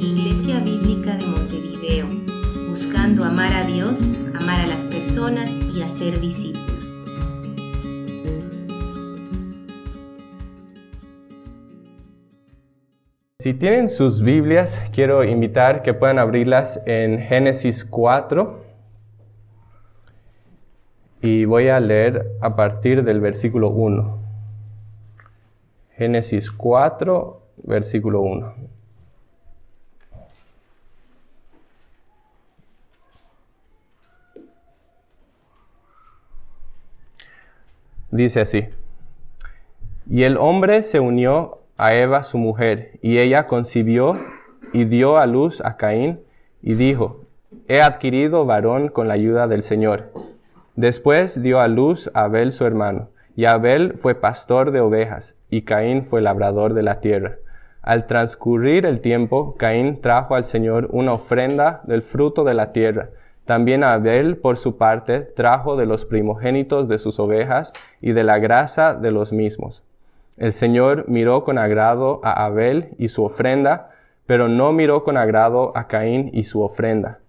Iglesia Bíblica de Montevideo, buscando amar a Dios, amar a las personas y hacer discípulos. Si tienen sus Biblias, quiero invitar que puedan abrirlas en Génesis 4. Y voy a leer a partir del versículo 1. Génesis 4, versículo 1. Dice así. Y el hombre se unió a Eva su mujer, y ella concibió y dio a luz a Caín, y dijo, He adquirido varón con la ayuda del Señor. Después dio a luz a Abel su hermano, y Abel fue pastor de ovejas, y Caín fue labrador de la tierra. Al transcurrir el tiempo, Caín trajo al Señor una ofrenda del fruto de la tierra. También Abel, por su parte, trajo de los primogénitos de sus ovejas y de la grasa de los mismos. El Señor miró con agrado a Abel y su ofrenda, pero no miró con agrado a Caín y su ofrenda.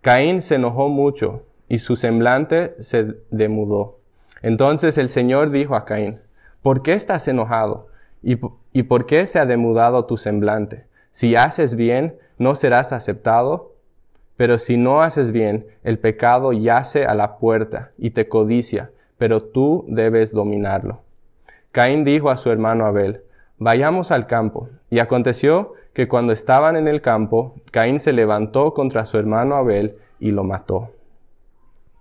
Caín se enojó mucho y su semblante se demudó. Entonces el Señor dijo a Caín, ¿por qué estás enojado? ¿Y, ¿Y, por qué se ha demudado tu semblante? Si haces bien, no serás aceptado. Pero si no haces bien, el pecado yace a la puerta y te codicia, pero tú debes dominarlo. Caín dijo a su hermano Abel, Vayamos al campo. Y aconteció que cuando estaban en el campo, Caín se levantó contra su hermano Abel y lo mató.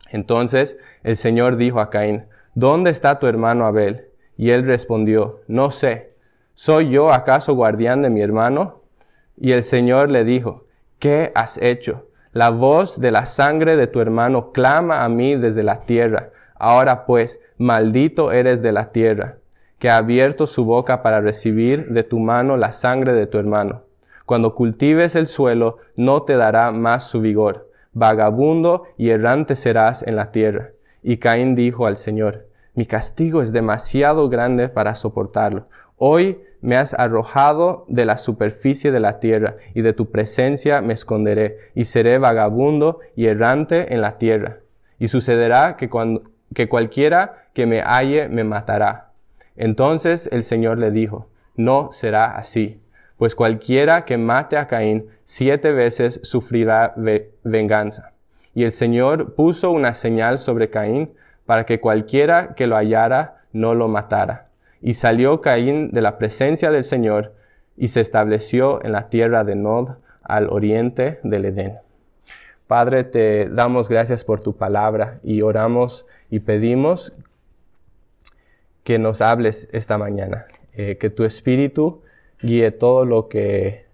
Entonces el Señor dijo a Caín, ¿Dónde está tu hermano Abel? Y él respondió, No sé. ¿Soy yo acaso guardián de mi hermano? Y el Señor le dijo, ¿qué has hecho? La voz de la sangre de tu hermano clama a mí desde la tierra. Ahora pues, maldito eres de la tierra que ha abierto su boca para recibir de tu mano la sangre de tu hermano. Cuando cultives el suelo, no te dará más su vigor. Vagabundo y errante serás en la tierra. Y Caín dijo al Señor, mi castigo es demasiado grande para soportarlo. Hoy me has arrojado de la superficie de la tierra, y de tu presencia me esconderé, y seré vagabundo y errante en la tierra. Y sucederá que, cuando, que cualquiera que me halle me matará entonces el Señor le dijo, no será así, pues cualquiera que mate a Caín siete veces sufrirá venganza. Y el Señor puso una señal sobre Caín para que cualquiera que lo hallara no lo matara. Y salió Caín de la presencia del Señor y se estableció en la tierra de Nod al oriente del Edén. Padre, te damos gracias por tu palabra y oramos y pedimos que nos hables esta mañana, eh, que tu espíritu guíe todo lo que,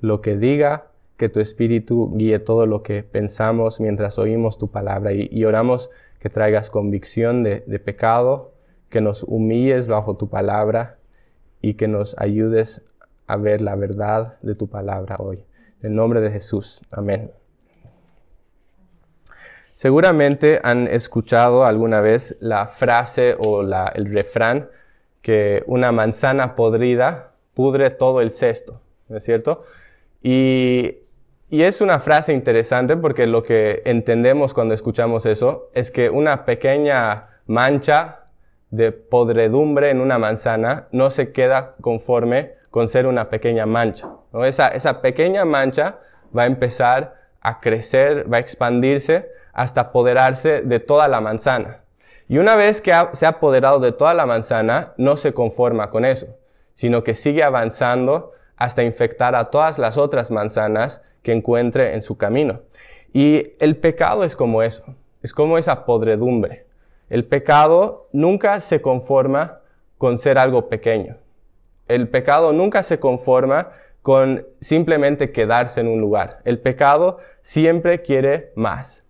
lo que diga, que tu espíritu guíe todo lo que pensamos mientras oímos tu palabra y, oramos que traigas convicción de, de pecado, que nos humilles bajo tu palabra y que nos ayudes a ver la verdad de tu palabra hoy. En nombre de Jesús. Amén. Seguramente han escuchado alguna vez la frase o el refrán que una manzana podrida pudre todo el cesto, ¿no es cierto? Y, y es una frase interesante porque lo que entendemos cuando escuchamos eso es que una pequeña mancha de podredumbre en una manzana no se queda conforme con ser una pequeña mancha. ¿no? Esa, esa pequeña mancha va a empezar a crecer, va a expandirse hasta apoderarse de toda la manzana. Y una vez que se ha apoderado de toda la manzana, no se conforma con eso, sino que sigue avanzando hasta infectar a todas las otras manzanas que encuentre en su camino. Y el pecado es como eso, es como esa podredumbre. El pecado nunca se conforma con ser algo pequeño. El pecado nunca se conforma con simplemente quedarse en un lugar. El pecado siempre quiere más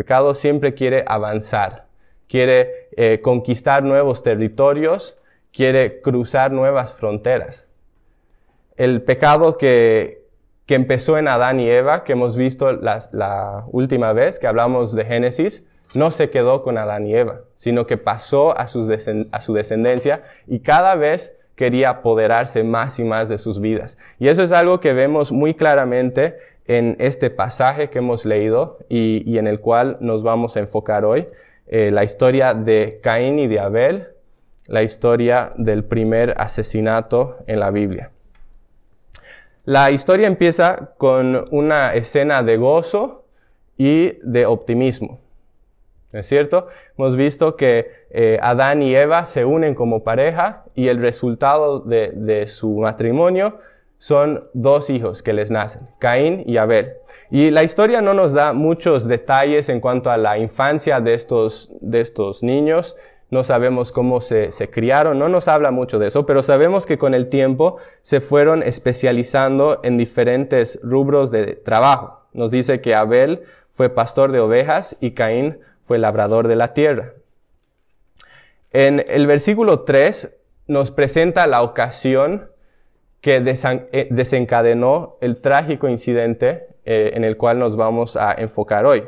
pecado siempre quiere avanzar, quiere eh, conquistar nuevos territorios, quiere cruzar nuevas fronteras. El pecado que, que empezó en Adán y Eva, que hemos visto la última vez que hablamos de Génesis, no se quedó con Adán y Eva, sino que pasó a, su descendencia y cada vez quería apoderarse más y más de sus vidas. Y eso es algo que vemos muy claramente en este pasaje que hemos leído y, en el cual nos vamos a enfocar hoy. Eh, la historia de Caín y de Abel, la historia del primer asesinato en la Biblia. La historia empieza con una escena de gozo y de optimismo. ¿Es cierto? Hemos visto que eh, Adán y Eva se unen como pareja y el resultado de, de, su matrimonio son dos hijos que les nacen, Caín y Abel. Y la historia no nos da muchos detalles en cuanto a la infancia de estos, de estos niños. No sabemos cómo se, se criaron, no nos habla mucho de eso, pero sabemos que con el tiempo se fueron especializando en diferentes rubros de trabajo. Nos dice que Abel fue pastor de ovejas y Caín fue labrador de la tierra. En el versículo 3 nos presenta la ocasión que eh, desencadenó el trágico incidente eh, en el cual nos vamos a enfocar hoy.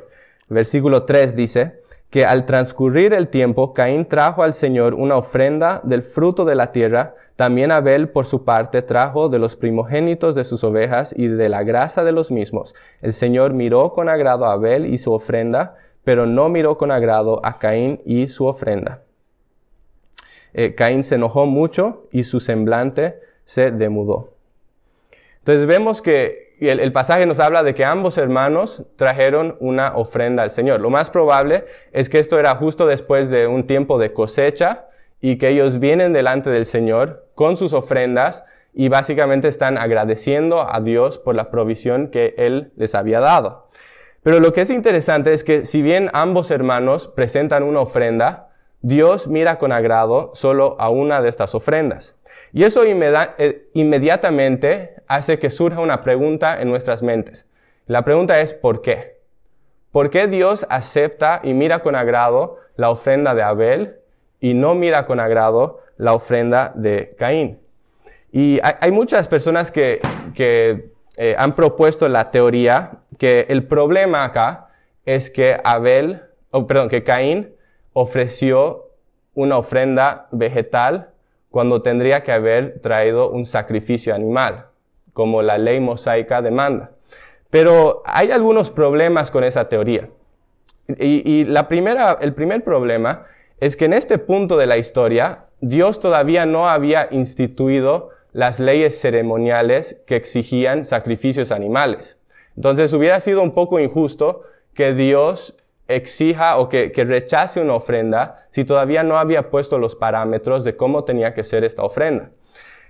Versículo 3 dice que al transcurrir el tiempo, Caín trajo al Señor una ofrenda del fruto de la tierra, también Abel por su parte trajo de los primogénitos de sus ovejas y de la grasa de los mismos. El Señor miró con agrado a Abel y su ofrenda, pero no miró con agrado a Caín y su ofrenda. Eh, Caín se enojó mucho y su semblante se demudó. Entonces vemos que el, el, pasaje nos habla de que ambos hermanos trajeron una ofrenda al Señor. Lo más probable es que esto era justo después de un tiempo de cosecha y que ellos vienen delante del Señor con sus ofrendas y básicamente están agradeciendo a Dios por la provisión que Él les había dado. Pero lo que es interesante es que si bien ambos hermanos presentan una ofrenda, Dios mira con agrado solo a una de estas ofrendas. Y eso eh, inmediatamente hace que surja una pregunta en nuestras mentes. La pregunta es ¿por qué? ¿Por qué Dios acepta y mira con agrado la ofrenda de Abel y no mira con agrado la ofrenda de Caín? Y hay, muchas personas que, que eh, han propuesto la teoría que el problema acá es que Abel, o perdón, que Caín ofreció una ofrenda vegetal cuando tendría que haber traído un sacrificio animal, como la ley mosaica demanda. Pero hay algunos problemas con esa teoría. Y, y la primera, el primer problema es que en este punto de la historia, Dios todavía no había instituido las leyes ceremoniales que exigían sacrificios animales. Entonces hubiera sido un poco injusto que Dios exija o que, rechace una ofrenda si todavía no había puesto los parámetros de cómo tenía que ser esta ofrenda.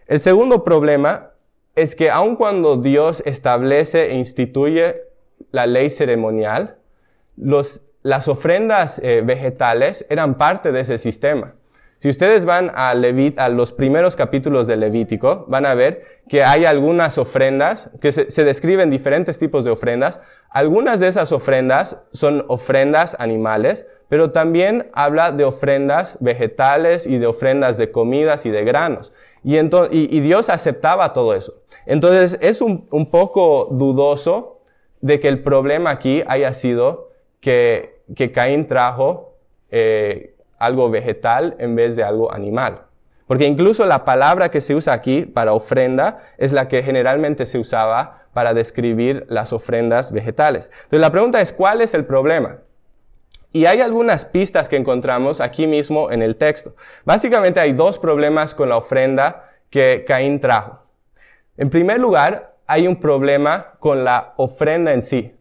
El segundo problema es que aun cuando Dios establece e instituye la ley ceremonial, las ofrendas eh, vegetales eran parte de ese sistema. Si ustedes van a, a los primeros capítulos de Levítico, van a ver que hay algunas ofrendas, que se, describen diferentes tipos de ofrendas. Algunas de esas ofrendas son ofrendas animales, pero también habla de ofrendas vegetales y de ofrendas de comidas y de granos. Y, y, Dios aceptaba todo eso. Entonces es un, poco dudoso de que el problema aquí haya sido que, que Caín trajo eh, algo vegetal en vez de algo animal. Porque incluso la palabra que se usa aquí para ofrenda es la que generalmente se usaba para describir las ofrendas vegetales. Entonces la pregunta es, ¿cuál es el problema? Y hay algunas pistas que encontramos aquí mismo en el texto. Básicamente hay dos problemas con la ofrenda que Caín trajo. En primer lugar, hay un problema con la ofrenda en sí.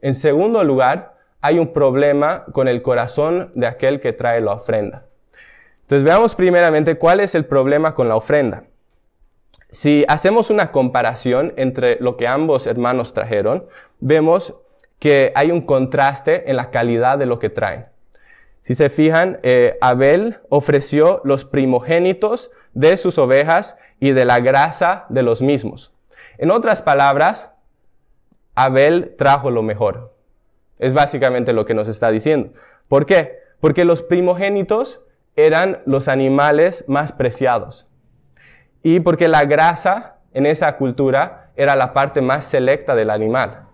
En segundo lugar, hay un problema con el corazón de aquel que trae la ofrenda. Entonces veamos primeramente cuál es el problema con la ofrenda. Si hacemos una comparación entre lo que ambos hermanos trajeron, vemos que hay un contraste en la calidad de lo que traen. Si se fijan, eh, Abel ofreció los primogénitos de sus ovejas y de la grasa de los mismos. En otras palabras, Abel trajo lo mejor. Es básicamente lo que nos está diciendo. ¿Por qué? Porque los primogénitos eran los animales más preciados. Y porque la grasa en esa cultura era la parte más selecta del animal.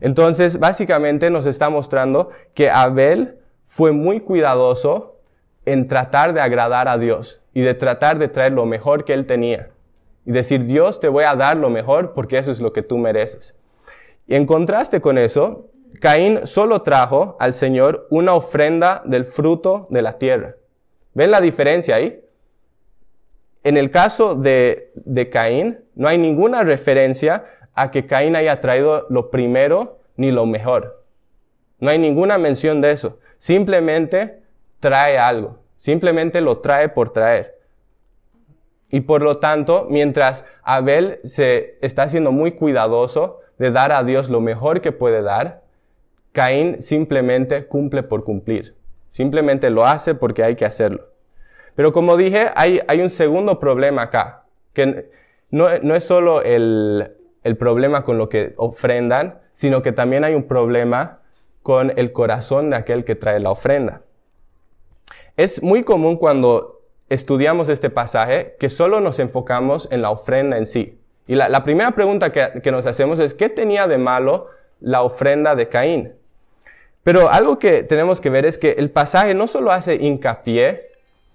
Entonces, básicamente nos está mostrando que Abel fue muy cuidadoso en tratar de agradar a Dios y de tratar de traer lo mejor que él tenía. Y decir, Dios, te voy a dar lo mejor porque eso es lo que tú mereces. Y en contraste con eso, Caín solo trajo al Señor una ofrenda del fruto de la tierra. ¿Ven la diferencia ahí? En el caso de, de Caín, no hay ninguna referencia a que Caín haya traído lo primero ni lo mejor. No hay ninguna mención de eso. Simplemente trae algo. Simplemente lo trae por traer. Y por lo tanto, mientras Abel se está siendo muy cuidadoso de dar a Dios lo mejor que puede dar, Caín simplemente cumple por cumplir. Simplemente lo hace porque hay que hacerlo. Pero como dije, hay, un segundo problema acá, que no, no es solo el, el problema con lo que ofrendan, sino que también hay un problema con el corazón de aquel que trae la ofrenda. Es muy común cuando estudiamos este pasaje que solo nos enfocamos en la ofrenda en sí. Y la, primera pregunta que, que, nos hacemos es, ¿qué tenía de malo la ofrenda de Caín? Pero algo que tenemos que ver es que el pasaje no solo hace hincapié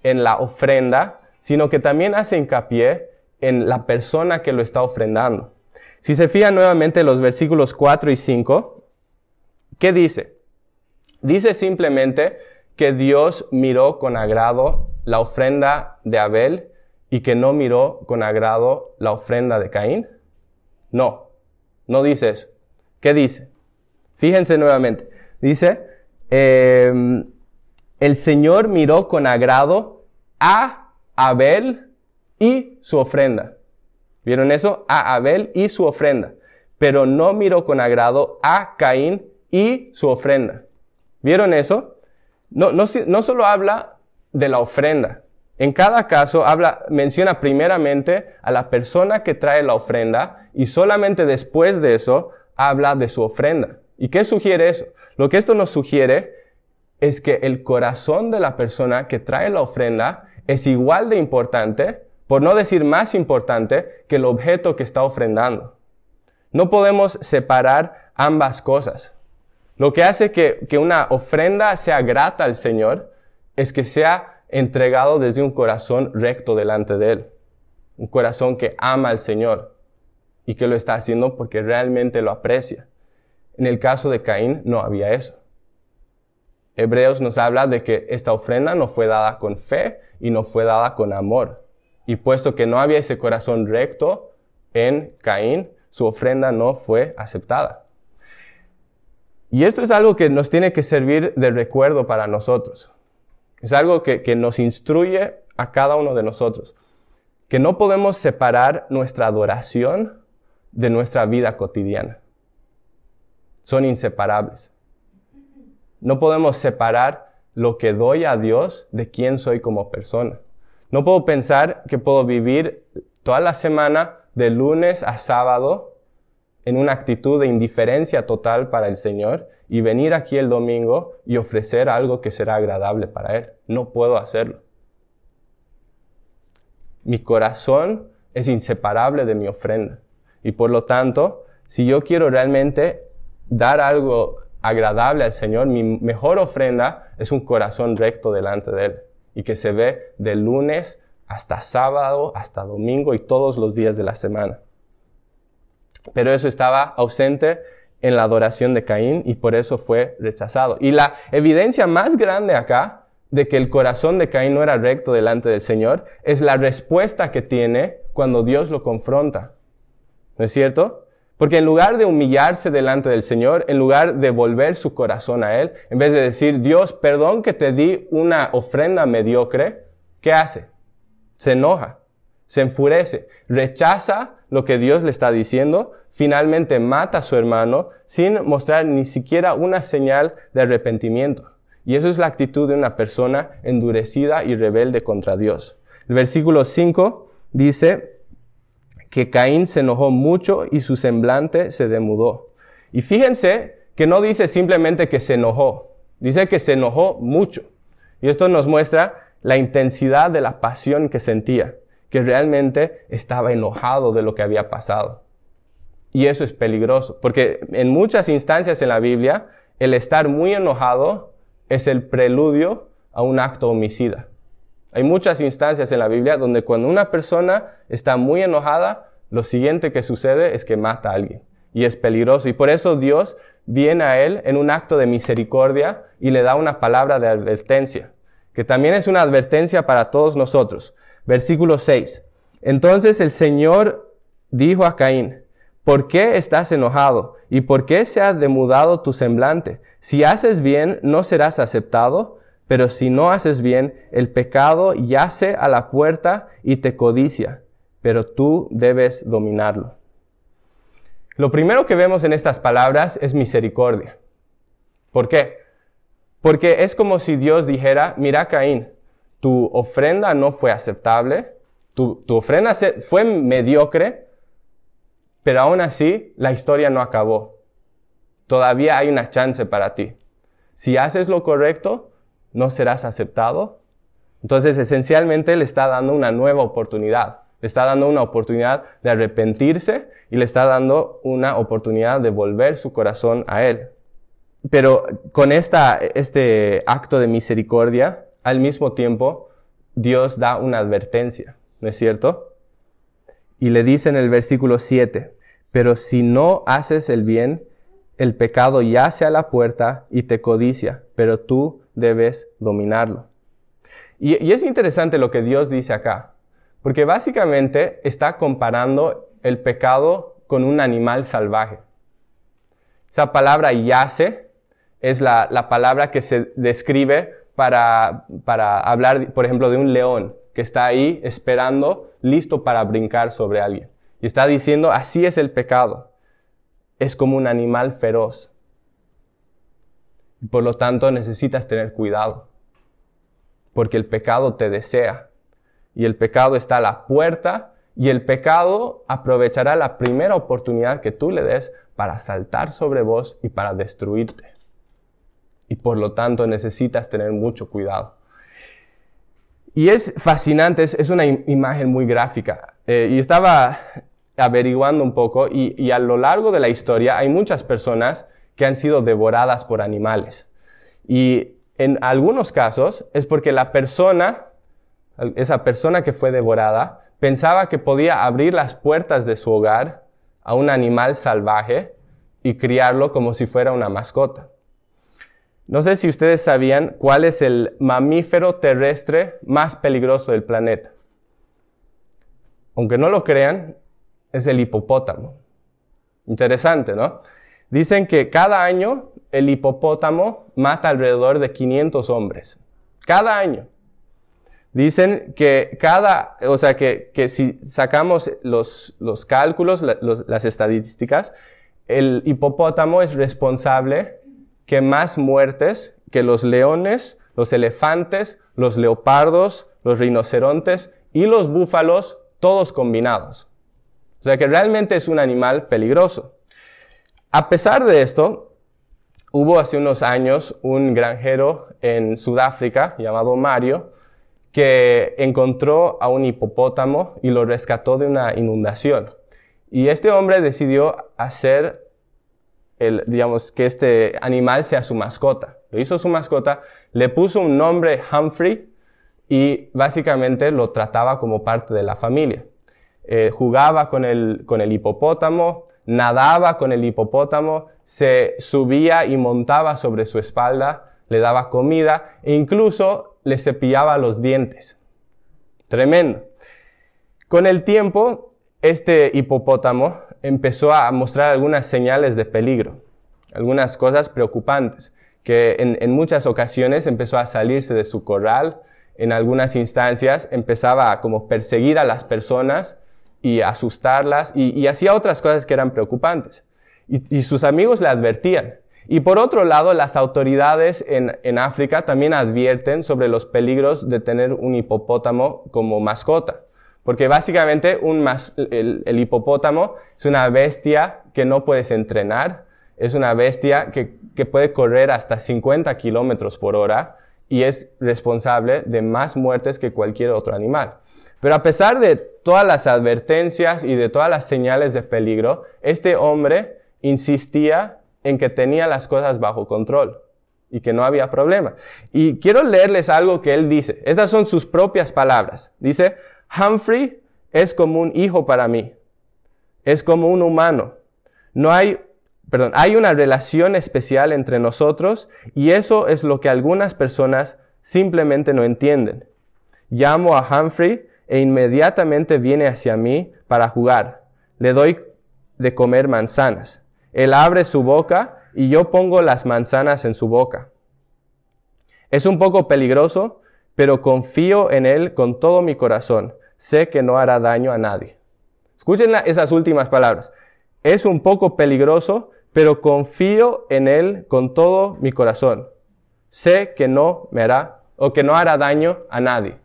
en la ofrenda, sino que también hace hincapié en la persona que lo está ofrendando. Si se fijan nuevamente los versículos 4 y 5, ¿qué dice? Dice simplemente que Dios miró con agrado la ofrenda de Abel y que no miró con agrado la ofrenda de Caín? No, no dice eso. ¿Qué dice? Fíjense nuevamente. Dice, em, el Señor miró con agrado a Abel y su ofrenda. ¿Vieron eso? A Abel y su ofrenda. Pero no miró con agrado a Caín y su ofrenda. ¿Vieron eso? No, no, no solo habla de la ofrenda. En cada caso habla, menciona primeramente a la persona que trae la ofrenda y solamente después de eso habla de su ofrenda. ¿Y qué sugiere eso? Lo que esto nos sugiere es que el corazón de la persona que trae la ofrenda es igual de importante, por no decir más importante, que el objeto que está ofrendando. No podemos separar ambas cosas. Lo que hace que, que una ofrenda sea grata al Señor es que sea entregado desde un corazón recto delante de Él. Un corazón que ama al Señor y que lo está haciendo porque realmente lo aprecia. En el caso de Caín no había eso. Hebreos nos habla de que esta ofrenda no fue dada con fe y no fue dada con amor. Y puesto que no había ese corazón recto en Caín, su ofrenda no fue aceptada. Y esto es algo que nos tiene que servir de recuerdo para nosotros. Es algo que, que nos instruye a cada uno de nosotros. Que no podemos separar nuestra adoración de nuestra vida cotidiana son inseparables. No podemos separar lo que doy a Dios de quién soy como persona. No puedo pensar que puedo vivir toda la semana de lunes a sábado en una actitud de indiferencia total para el Señor y venir aquí el domingo y ofrecer algo que será agradable para Él. No puedo hacerlo. Mi corazón es inseparable de mi ofrenda y por lo tanto, si yo quiero realmente dar algo agradable al Señor, mi mejor ofrenda es un corazón recto delante de Él y que se ve de lunes hasta sábado, hasta domingo y todos los días de la semana. Pero eso estaba ausente en la adoración de Caín y por eso fue rechazado. Y la evidencia más grande acá de que el corazón de Caín no era recto delante del Señor es la respuesta que tiene cuando Dios lo confronta. ¿No es cierto? Porque en lugar de humillarse delante del Señor, en lugar de volver su corazón a Él, en vez de decir, Dios, perdón que te di una ofrenda mediocre, ¿qué hace? Se enoja, se enfurece, rechaza lo que Dios le está diciendo, finalmente mata a su hermano sin mostrar ni siquiera una señal de arrepentimiento. Y eso es la actitud de una persona endurecida y rebelde contra Dios. El versículo 5 dice, que Caín se enojó mucho y su semblante se demudó. Y fíjense que no dice simplemente que se enojó, dice que se enojó mucho. Y esto nos muestra la intensidad de la pasión que sentía, que realmente estaba enojado de lo que había pasado. Y eso es peligroso, porque en muchas instancias en la Biblia, el estar muy enojado es el preludio a un acto homicida. Hay muchas instancias en la Biblia donde cuando una persona está muy enojada, lo siguiente que sucede es que mata a alguien. Y es peligroso. Y por eso Dios viene a él en un acto de misericordia y le da una palabra de advertencia, que también es una advertencia para todos nosotros. Versículo 6. Entonces el Señor dijo a Caín, ¿por qué estás enojado? ¿Y por qué se ha demudado tu semblante? Si haces bien, no serás aceptado, pero si no haces bien, el pecado yace a la puerta y te codicia, pero tú debes dominarlo. Lo primero que vemos en estas palabras es misericordia. ¿Por qué? Porque es como si Dios dijera, mira Caín, tu ofrenda no fue aceptable, tu, ofrenda fue mediocre, pero aún así la historia no acabó. Todavía hay una chance para ti. Si haces lo correcto, no serás aceptado. Entonces, esencialmente le está dando una nueva oportunidad. Le está dando una oportunidad de arrepentirse y le está dando una oportunidad de volver su corazón a Él. Pero con esta, este acto de misericordia, al mismo tiempo, Dios da una advertencia, ¿no es cierto? Y le dice en el versículo 7, pero si no haces el bien, el pecado yace a la puerta y te codicia, pero tú debes dominarlo. Y, es interesante lo que Dios dice acá. Porque básicamente está comparando el pecado con un animal salvaje. Esa palabra yace es la, palabra que se describe para, para hablar, por ejemplo, de un león que está ahí esperando, listo para brincar sobre alguien. Y está diciendo, así es el pecado. Es como un animal feroz. Por lo tanto, necesitas tener cuidado. Porque el pecado te desea y el pecado está a la puerta y el pecado aprovechará la primera oportunidad que tú le des para saltar sobre vos y para destruirte. Y por lo tanto necesitas tener mucho cuidado. Y es fascinante, es, una imagen muy gráfica. Eh, y estaba averiguando un poco y, y a lo largo de la historia hay muchas personas que han sido devoradas por animales. Y en algunos casos es porque la persona esa persona que fue devorada, pensaba que podía abrir las puertas de su hogar a un animal salvaje y criarlo como si fuera una mascota. No sé si ustedes sabían cuál es el mamífero terrestre más peligroso del planeta. Aunque no lo crean, es el hipopótamo. Interesante, ¿no? Dicen que cada año el hipopótamo mata alrededor de 500 hombres. Cada año. Dicen que cada, o sea, que, que si sacamos los, los cálculos, las estadísticas, el hipopótamo es responsable que más muertes que los leones, los elefantes, los leopardos, los rinocerontes y los búfalos, todos combinados. O sea que realmente es un animal peligroso. A pesar de esto, hubo hace unos años un granjero en Sudáfrica llamado Mario, que encontró a un hipopótamo y lo rescató de una inundación. Y este hombre decidió hacer el, digamos, que este animal sea su mascota. Lo hizo su mascota, le puso un nombre Humphrey y básicamente lo trataba como parte de la familia. Eh, jugaba con el, con el hipopótamo, nadaba con el hipopótamo, se subía y montaba sobre su espalda, le daba comida e incluso le cepillaba los dientes. Tremendo. Con el tiempo, este hipopótamo empezó a mostrar algunas señales de peligro, algunas cosas preocupantes, que en, muchas ocasiones empezó a salirse de su corral, en algunas instancias empezaba a como perseguir a las personas y asustarlas y, hacía otras cosas que eran preocupantes. y sus amigos le advertían, y por otro lado, las autoridades en, África también advierten sobre los peligros de tener un hipopótamo como mascota. Porque básicamente un el, hipopótamo es una bestia que no puedes entrenar, es una bestia que, que puede correr hasta 50 kilómetros por hora y es responsable de más muertes que cualquier otro animal. Pero a pesar de todas las advertencias y de todas las señales de peligro, este hombre insistía en que tenía las cosas bajo control. y que no había problema. Y quiero leerles algo que él dice. Estas son sus propias palabras. Dice, Humphrey es como un hijo para mí. Es como un humano. No hay, perdón, hay una relación especial entre nosotros y eso es lo que algunas personas simplemente no entienden. Llamo a Humphrey e inmediatamente viene hacia mí para jugar. Le doy de comer manzanas. Él abre su boca y yo pongo las manzanas en su boca. Es un poco peligroso, pero confío en Él con todo mi corazón. Sé que no hará daño a nadie. Escuchen esas últimas palabras. Es un poco peligroso, pero confío en Él con todo mi corazón. Sé que no me hará o que no hará daño a nadie.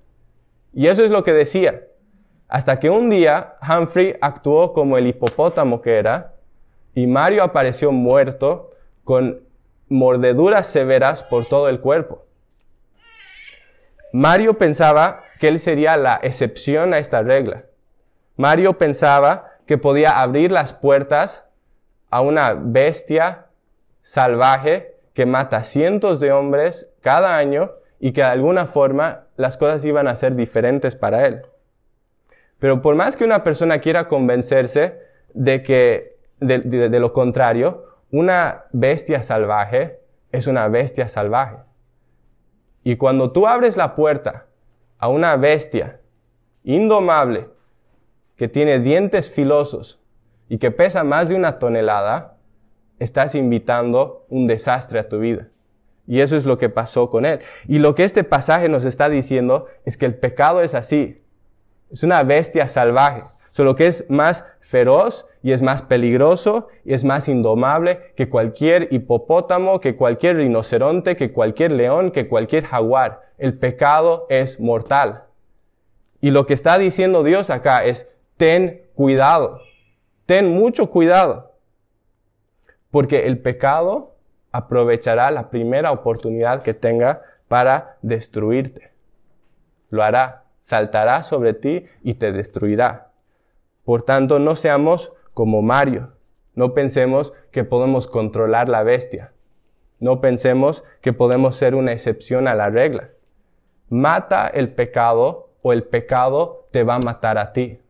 Y eso es lo que decía. Hasta que un día Humphrey actuó como el hipopótamo que era y Mario apareció muerto con mordeduras severas por todo el cuerpo. Mario pensaba que él sería la excepción a esta regla. Mario pensaba que podía abrir las puertas a una bestia salvaje que mata cientos de hombres cada año y que de alguna forma las cosas iban a ser diferentes para él. Pero por más que una persona quiera convencerse de que de, lo contrario, una bestia salvaje es una bestia salvaje. Y cuando tú abres la puerta a una bestia indomable que tiene dientes filosos y que pesa más de una tonelada, estás invitando un desastre a tu vida. Y eso es lo que pasó con él. Y lo que este pasaje nos está diciendo es que el pecado es así. Es una bestia salvaje. Solo que es más feroz y es más peligroso y es más indomable que cualquier hipopótamo, que cualquier rinoceronte, que cualquier león, que cualquier jaguar. El pecado es mortal. Y lo que está diciendo Dios acá es, ten cuidado, ten mucho cuidado, porque el pecado aprovechará la primera oportunidad que tenga para destruirte. Lo hará, saltará sobre ti y te destruirá. Por tanto, no seamos como Mario. No pensemos que podemos controlar la bestia. No pensemos que podemos ser una excepción a la regla. Mata el pecado o el pecado te va a matar a ti.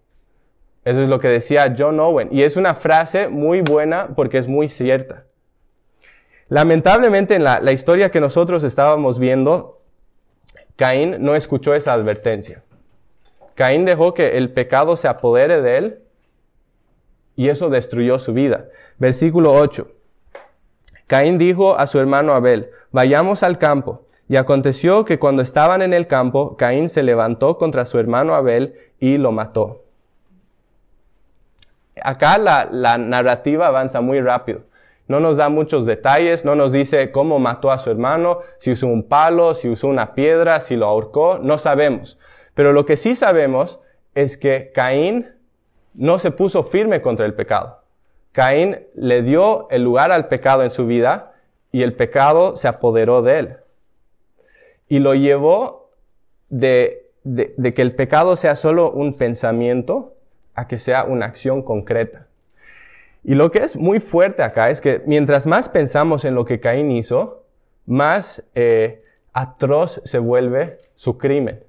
Eso es lo que decía John Owen. Y es una frase muy buena porque es muy cierta. Lamentablemente en la, la historia que nosotros estábamos viendo, Caín no escuchó esa advertencia. Caín dejó que el pecado se apodere de él y eso destruyó su vida. Versículo 8. Caín dijo a su hermano Abel, vayamos al campo. Y aconteció que cuando estaban en el campo, Caín se levantó contra su hermano Abel y lo mató. Acá la, narrativa avanza muy rápido. No nos da muchos detalles, no nos dice cómo mató a su hermano, si usó un palo, si usó una piedra, si lo ahorcó, no sabemos. Pero lo que sí sabemos es que Caín no se puso firme contra el pecado. Caín le dio el lugar al pecado en su vida y el pecado se apoderó de él. Y lo llevó de, de, que el pecado sea solo un pensamiento a que sea una acción concreta. Y lo que es muy fuerte acá es que mientras más pensamos en lo que Caín hizo, más eh, atroz se vuelve su crimen.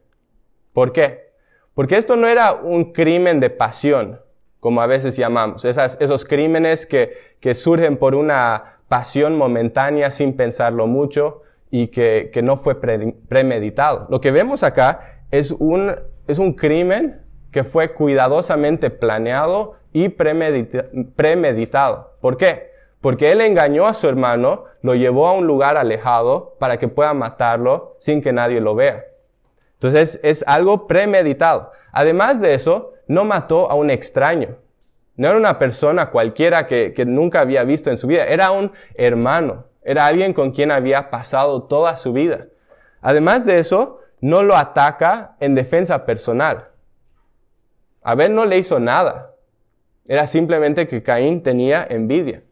¿Por qué? Porque esto no era un crimen de pasión, como a veces llamamos, esos crímenes que, surgen por una pasión momentánea sin pensarlo mucho y que, no fue premeditado. Lo que vemos acá es un, es un crimen que fue cuidadosamente planeado y premeditado. ¿Por qué? Porque él engañó a su hermano, lo llevó a un lugar alejado para que pueda matarlo sin que nadie lo vea. Entonces es algo premeditado. Además de eso, no mató a un extraño. No era una persona cualquiera que, nunca había visto en su vida. Era un hermano. Era alguien con quien había pasado toda su vida. Además de eso, no lo ataca en defensa personal. Abel no le hizo nada. Era simplemente que Caín tenía envidia.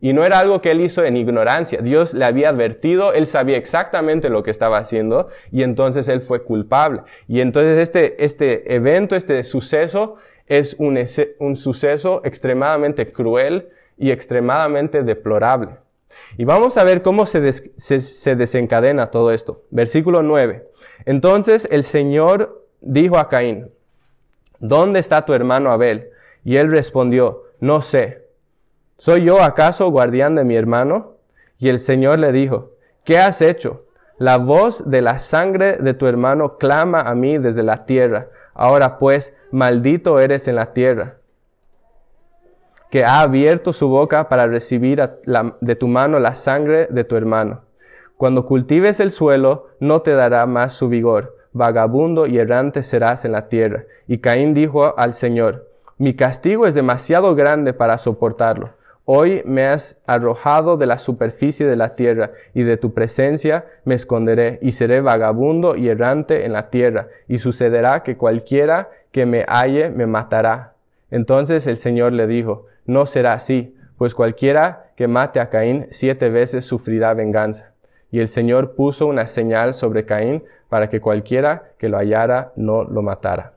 Y no era algo que él hizo en ignorancia. Dios le había advertido, él sabía exactamente lo que estaba haciendo y entonces él fue culpable. Y entonces este, este evento, este suceso es un, un suceso extremadamente cruel y extremadamente deplorable. Y vamos a ver cómo se, se, desencadena todo esto. Versículo 9. Entonces el Señor dijo a Caín, ¿dónde está tu hermano Abel? Y él respondió, no sé. ¿Soy yo acaso guardián de mi hermano? Y el Señor le dijo, ¿qué has hecho? La voz de la sangre de tu hermano clama a mí desde la tierra. Ahora pues, maldito eres en la tierra que ha abierto su boca para recibir de tu mano la sangre de tu hermano. Cuando cultives el suelo, no te dará más su vigor. Vagabundo y errante serás en la tierra. Y Caín dijo al Señor, mi castigo es demasiado grande para soportarlo. Hoy me has arrojado de la superficie de la tierra, y de tu presencia me esconderé, y seré vagabundo y errante en la tierra, y sucederá que cualquiera que me halle me matará. Entonces el Señor le dijo, no será así, pues cualquiera que mate a Caín siete veces sufrirá venganza. Y el Señor puso una señal sobre Caín para que cualquiera que lo hallara no lo matara.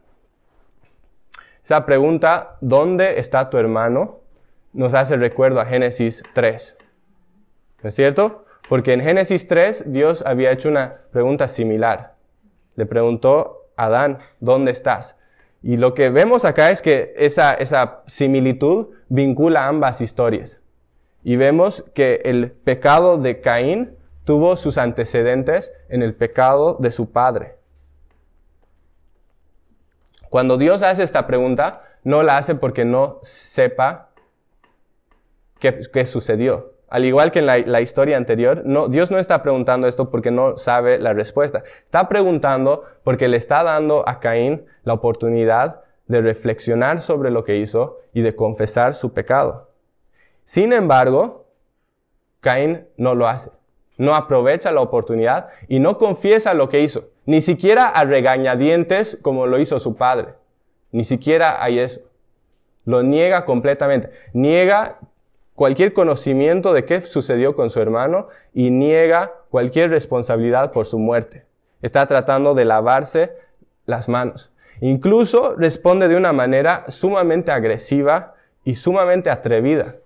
Esa pregunta, ¿dónde está tu hermano? nos hace recuerdo a Génesis 3. ¿No es cierto? Porque en Génesis 3 Dios había hecho una pregunta similar. Le preguntó a Adán, ¿dónde estás? Y lo que vemos acá es que esa, esa similitud vincula ambas historias. Y vemos que el pecado de Caín tuvo sus antecedentes en el pecado de su padre. Cuando Dios hace esta pregunta, no la hace porque no sepa qué, sucedió. Al igual que en la, historia anterior, no, Dios no está preguntando esto porque no sabe la respuesta. Está preguntando porque le está dando a Caín la oportunidad de reflexionar sobre lo que hizo y de confesar su pecado. Sin embargo, Caín no lo hace. No aprovecha la oportunidad y no confiesa lo que hizo. Ni siquiera a regañadientes como lo hizo su padre. Ni siquiera hay eso. Lo niega completamente. Niega cualquier conocimiento de qué sucedió con su hermano y niega cualquier responsabilidad por su muerte. Está tratando de lavarse las manos. Incluso responde de una manera sumamente agresiva y sumamente atrevida.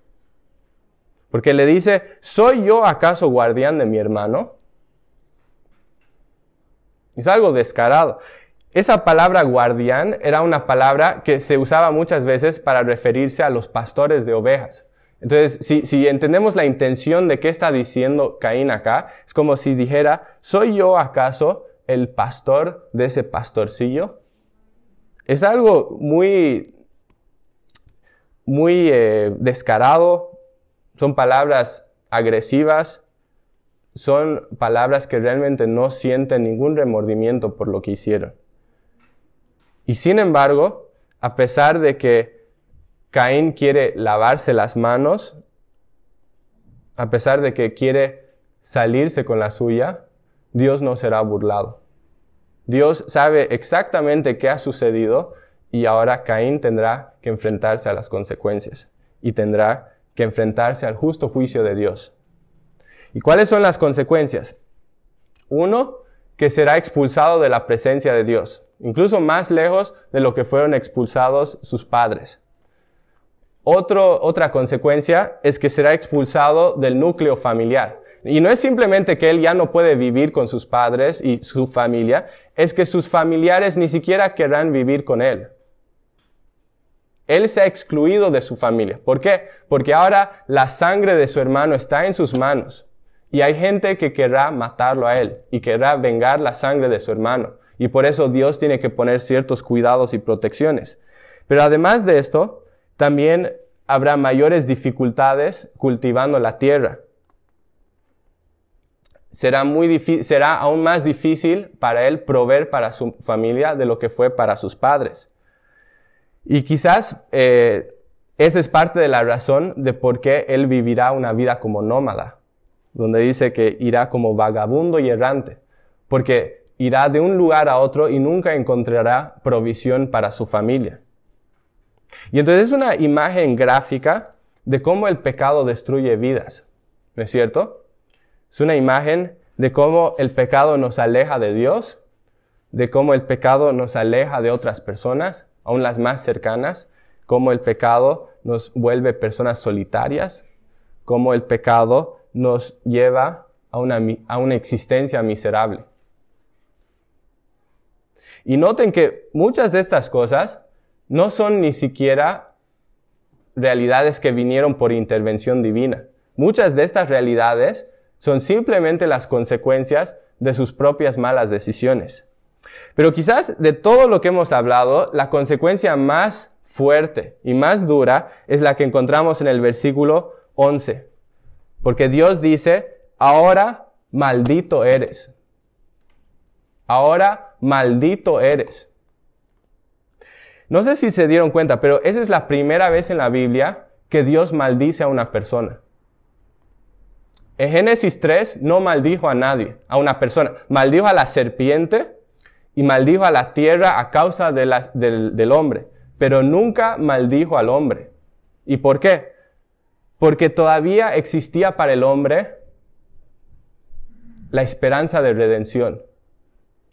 Porque le dice, ¿soy yo acaso guardián de mi hermano? Es algo descarado. Esa palabra guardián era una palabra que se usaba muchas veces para referirse a los pastores de ovejas. Entonces, si, entendemos la intención de qué está diciendo Caín acá, es como si dijera, ¿soy yo acaso el pastor de ese pastorcillo? Es algo muy, muy eh, descarado, son palabras agresivas, son palabras que realmente no sienten ningún remordimiento por lo que hicieron. Y sin embargo, a pesar de que Caín quiere lavarse las manos, a pesar de que quiere salirse con la suya, Dios no será burlado. Dios sabe exactamente qué ha sucedido y ahora Caín tendrá que enfrentarse a las consecuencias y tendrá que enfrentarse al justo juicio de Dios. ¿Y cuáles son las consecuencias? Uno, que será expulsado de la presencia de Dios, incluso más lejos de lo que fueron expulsados sus padres otra consecuencia es que será expulsado del núcleo familiar. Y no es simplemente que él ya no puede vivir con sus padres y su familia, es que sus familiares ni siquiera querrán vivir con él. Él se ha excluido de su familia. ¿Por qué? Porque ahora la sangre de su hermano está en sus manos. Y hay gente que querrá matarlo a él y querrá vengar la sangre de su hermano. Y por eso Dios tiene que poner ciertos cuidados y protecciones. Pero además de esto, también habrá mayores dificultades cultivando la tierra. Será, muy será aún más difícil para él proveer para su familia de lo que fue para sus padres. Y quizás eh, esa es parte de la razón de por qué él vivirá una vida como nómada, donde dice que irá como vagabundo y errante, porque irá de un lugar a otro y nunca encontrará provisión para su familia. Y entonces es una imagen gráfica de cómo el pecado destruye vidas, ¿no es cierto? Es una imagen de cómo el pecado nos aleja de Dios, de cómo el pecado nos aleja de otras personas, aún las más cercanas, cómo el pecado nos vuelve personas solitarias, cómo el pecado nos lleva a una, a una existencia miserable. Y noten que muchas de estas cosas no son ni siquiera realidades que vinieron por intervención divina. Muchas de estas realidades son simplemente las consecuencias de sus propias malas decisiones. Pero quizás de todo lo que hemos hablado, la consecuencia más fuerte y más dura es la que encontramos en el versículo 11. Porque Dios dice, ahora maldito eres. Ahora maldito eres. No sé si se dieron cuenta, pero esa es la primera vez en la Biblia que Dios maldice a una persona. En Génesis 3 no maldijo a nadie, a una persona. Maldijo a la serpiente y maldijo a la tierra a causa de del, del hombre, pero nunca maldijo al hombre. ¿Y por qué? Porque todavía existía para el hombre la esperanza de redención.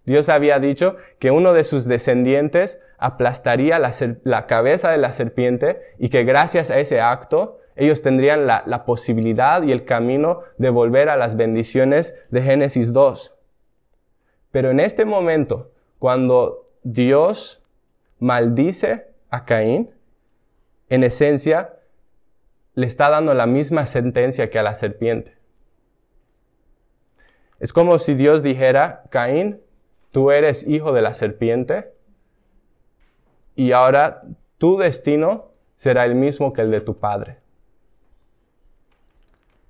Dios había dicho que uno de sus descendientes aplastaría la, cabeza de la serpiente y que gracias a ese acto ellos tendrían la, la, posibilidad y el camino de volver a las bendiciones de Génesis 2. Pero en este momento, cuando Dios maldice a Caín, en esencia le está dando la misma sentencia que a la serpiente. Es como si Dios dijera, Caín, tú eres hijo de la serpiente y ahora tu destino será el mismo que el de tu padre.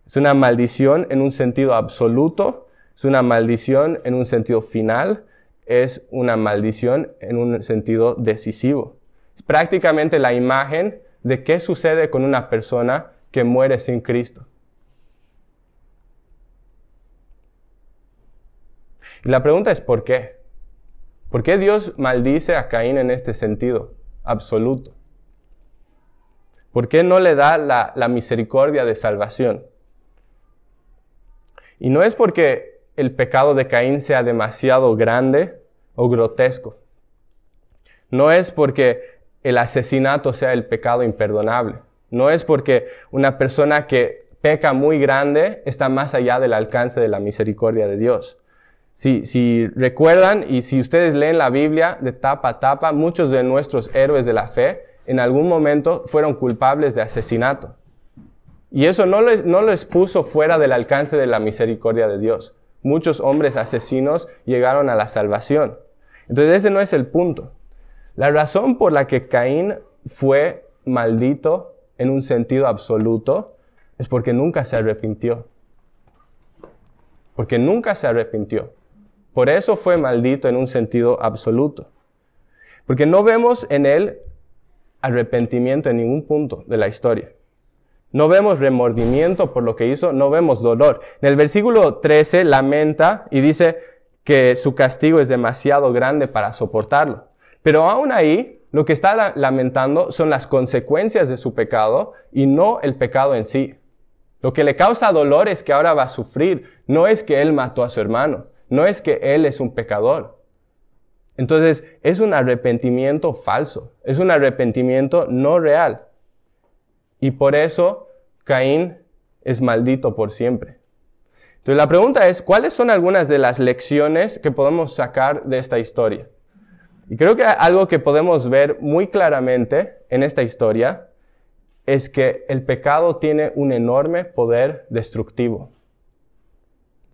Es una maldición en un sentido absoluto, es una maldición en un sentido final, es una maldición en un sentido decisivo. Es prácticamente la imagen de qué sucede con una persona que muere sin Cristo. Y la pregunta es ¿por qué? ¿Por qué Dios maldice a Caín en este sentido absoluto? ¿Por qué no le da la, misericordia de salvación? Y no es porque el pecado de Caín sea demasiado grande o grotesco. No es porque el asesinato sea el pecado imperdonable. No es porque una persona que peca muy grande está más allá del alcance de la misericordia de Dios. Si, recuerdan y si ustedes leen la Biblia de tapa a tapa, muchos de nuestros héroes de la fe en algún momento fueron culpables de asesinato. Y eso no les, no les puso fuera del alcance de la misericordia de Dios. Muchos hombres asesinos llegaron a la salvación. Entonces ese no es el punto. La razón por la que Caín fue maldito en un sentido absoluto es porque nunca se arrepintió. Porque nunca se arrepintió. Por eso fue maldito en un sentido absoluto. Porque no vemos en él arrepentimiento en ningún punto de la historia. No vemos remordimiento por lo que hizo, no vemos dolor. En el versículo 13 lamenta y dice que su castigo es demasiado grande para soportarlo. Pero aún ahí, lo que está lamentando son las consecuencias de su pecado y no el pecado en sí. Lo que le causa dolor es que ahora va a sufrir, no es que él mató a su hermano no es que él es un pecador. Entonces, es un arrepentimiento falso, es un arrepentimiento no real. Y por eso Caín es maldito por siempre. Entonces, la pregunta es, ¿cuáles son algunas de las lecciones que podemos sacar de esta historia? Y creo que algo que podemos ver muy claramente en esta historia es que el pecado tiene un enorme poder destructivo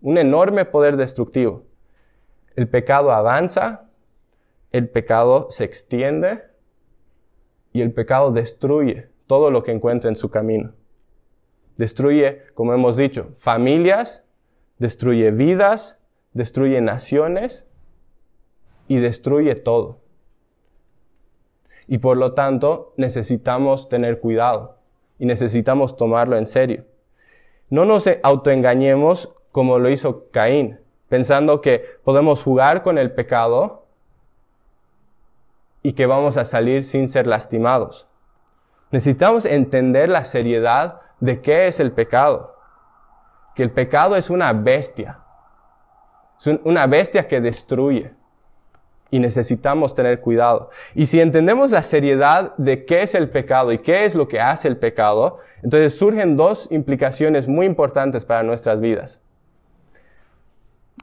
un enorme poder destructivo. El pecado avanza, el pecado se extiende y el pecado destruye todo lo que encuentra en su camino. Destruye, como hemos dicho, familias, destruye vidas, destruye naciones y destruye todo. Y por lo tanto necesitamos tener cuidado y necesitamos tomarlo en serio. No nos autoengañemos como lo hizo Caín, pensando que podemos jugar con el pecado y que vamos a salir sin ser lastimados. Necesitamos entender la seriedad de qué es el pecado. Que el pecado es una bestia. Es una bestia que destruye. y necesitamos tener cuidado. Y si entendemos la seriedad de qué es el pecado y qué es lo que hace el pecado, entonces surgen dos implicaciones muy importantes para nuestras vidas.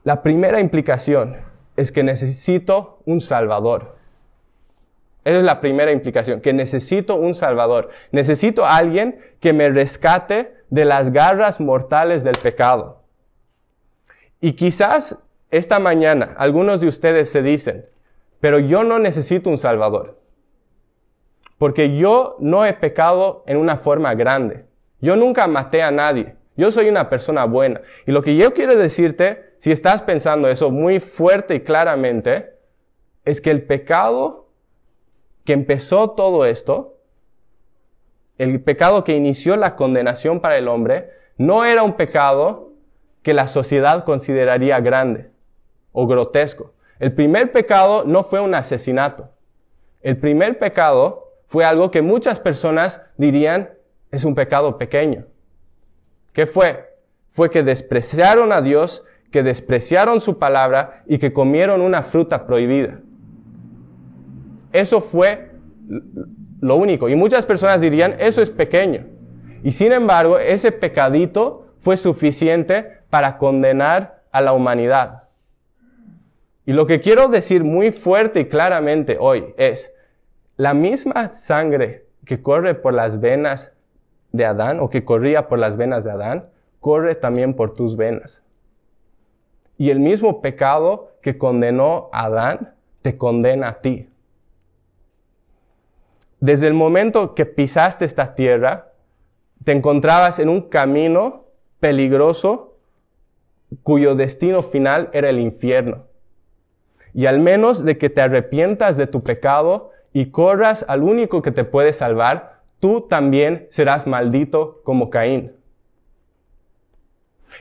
La primera implicación es que necesito un Salvador. Esa es la primera implicación, que necesito un Salvador. Necesito a alguien que me rescate de las garras mortales del pecado. Y quizás esta mañana algunos de ustedes se dicen, pero yo no necesito un Salvador. Porque yo no he pecado en una forma grande. Yo nunca maté a nadie. Yo soy una persona buena. Y lo que yo quiero decirte, si estás pensando eso muy fuerte y claramente, es que el pecado que empezó todo esto, el pecado que inició la condenación para el hombre, no era un pecado que la sociedad consideraría grande o grotesco. El primer pecado no fue un asesinato. El primer pecado fue algo que muchas personas dirían es un pecado pequeño. ¿Qué fue? Fue que despreciaron a Dios, que despreciaron su palabra y que comieron una fruta prohibida. Eso fue lo único. Y muchas personas dirían, eso es pequeño. Y sin embargo, ese pecadito fue suficiente para condenar a la humanidad. Y lo que quiero decir muy fuerte y claramente hoy es, la misma sangre que corre por las venas de Adán o que corría por las venas de Adán, corre también por tus venas. Y el mismo pecado que condenó a Adán, te condena a ti. Desde el momento que pisaste esta tierra, te encontrabas en un camino peligroso cuyo destino final era el infierno y al menos de que te arrepientas de tu pecado y corras al único que te puede salvar, tú también serás maldito como Caín.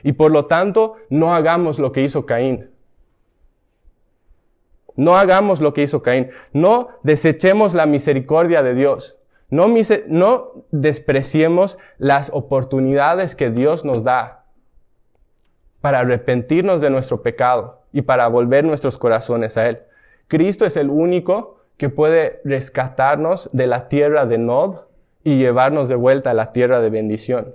Y por lo tanto, no hagamos lo que hizo Caín. No hagamos lo que hizo Caín. No desechemos la misericordia de Dios. No, despreciemos las oportunidades que Dios nos da para arrepentirnos de nuestro pecado y para volver nuestros corazones a Él. Cristo es el único que puede rescatarnos de la tierra de Nod y llevarnos de vuelta a la tierra de bendición.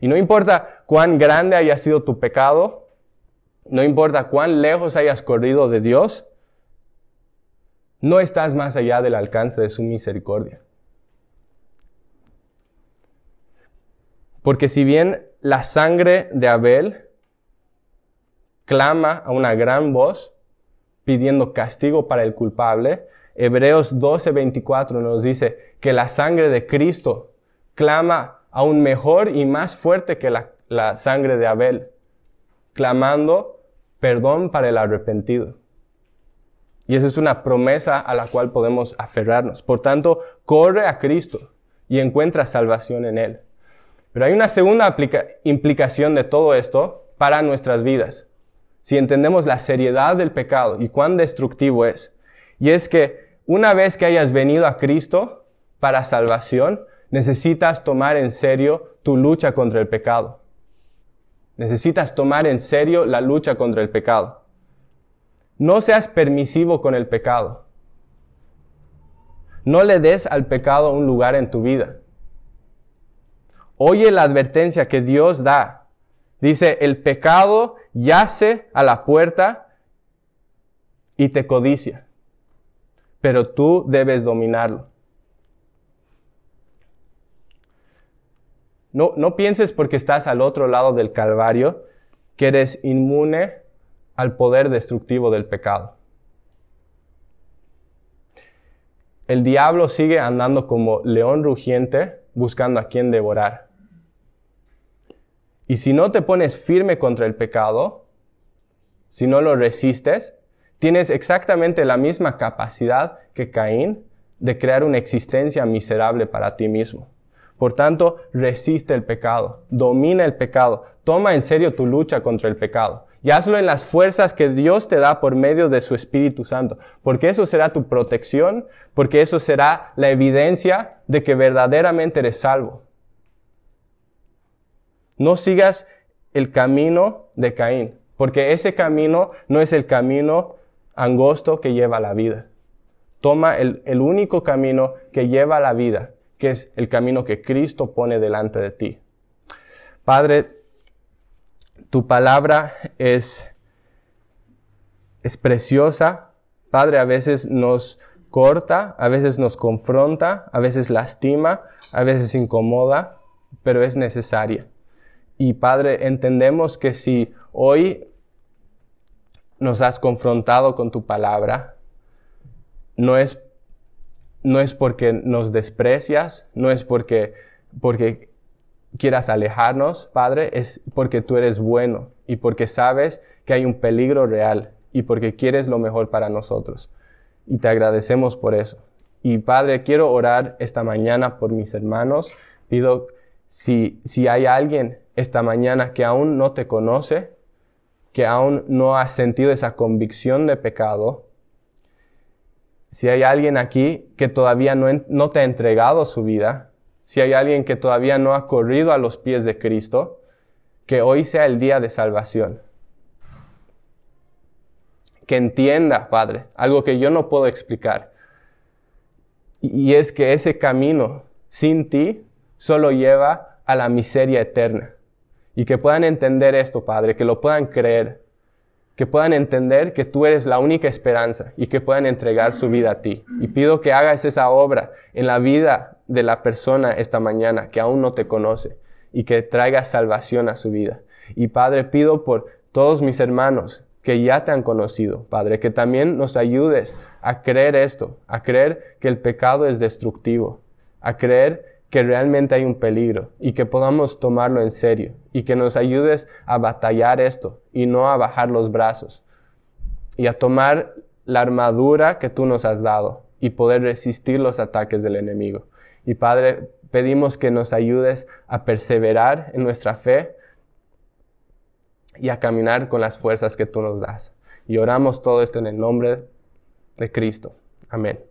Y no importa cuán grande haya sido tu pecado, no importa cuán lejos hayas corrido de Dios, no estás más allá del alcance de su misericordia. Porque si bien la sangre de Abel clama a una gran voz pidiendo castigo para el culpable. Hebreos 12:24 nos dice que la sangre de Cristo clama aún mejor y más fuerte que la, la sangre de Abel, clamando perdón para el arrepentido. Y esa es una promesa a la cual podemos aferrarnos. Por tanto, corre a Cristo y encuentra salvación en Él. Pero hay una segunda implicación de todo esto para nuestras vidas si entendemos la seriedad del pecado y cuán destructivo es. Y es que una vez que hayas venido a Cristo para salvación, necesitas tomar en serio tu lucha contra el pecado. Necesitas tomar en serio la lucha contra el pecado. No seas permisivo con el pecado. No le des al pecado un lugar en tu vida. Oye la advertencia que Dios da Dice, el pecado yace a la puerta y te codicia, pero tú debes dominarlo. No, pienses porque estás al otro lado del Calvario que eres inmune al poder destructivo del pecado. El diablo sigue andando como león rugiente buscando a quien devorar. Y si no te pones firme contra el pecado, si no lo resistes, tienes exactamente la misma capacidad que Caín de crear una existencia miserable para ti mismo. Por tanto, resiste el pecado, domina el pecado, toma en serio tu lucha contra el pecado y hazlo en las fuerzas que Dios te da por medio de su Espíritu Santo, porque eso será tu protección, porque eso será la evidencia de que verdaderamente eres salvo. No sigas el camino de Caín, porque ese camino no es el camino angosto que lleva a la vida. Toma el, el único camino que lleva a la vida, que es el camino que Cristo pone delante de ti. Padre, tu palabra es, es preciosa. Padre, a veces nos corta, a veces nos confronta, a veces lastima, a veces incomoda, pero es necesaria. Y Padre, entendemos que si hoy nos has confrontado con tu palabra, no es, no es porque nos desprecias, no es porque, porque quieras alejarnos, Padre, es porque tú eres bueno y porque sabes que hay un peligro real y porque quieres lo mejor para nosotros. Y te agradecemos por eso. Y Padre, quiero orar esta mañana por mis hermanos. Pido si, si hay alguien esta mañana que aún no te conoce, que aún no ha sentido esa convicción de pecado, si hay alguien aquí que todavía no, te ha entregado su vida, si hay alguien que todavía no ha corrido a los pies de Cristo, que hoy sea el día de salvación. Que entienda, Padre, algo que yo no puedo explicar. Y es que ese camino sin ti solo lleva a la miseria eterna. Y que puedan entender esto, Padre, que lo puedan creer, que puedan entender que tú eres la única esperanza y que puedan entregar su vida a ti. Y pido que hagas esa obra en la vida de la persona esta mañana que aún no te conoce y que traiga salvación a su vida. Y Padre, pido por todos mis hermanos que ya te han conocido, Padre, que también nos ayudes a creer esto, a creer que el pecado es destructivo, a creer que realmente hay un peligro y que podamos tomarlo en serio y que nos ayudes a batallar esto y no a bajar los brazos y a tomar la armadura que tú nos has dado y poder resistir los ataques del enemigo. Y Padre, pedimos que nos ayudes a perseverar en nuestra fe y a caminar con las fuerzas que tú nos das. Y oramos todo esto en el nombre de Cristo. Amén.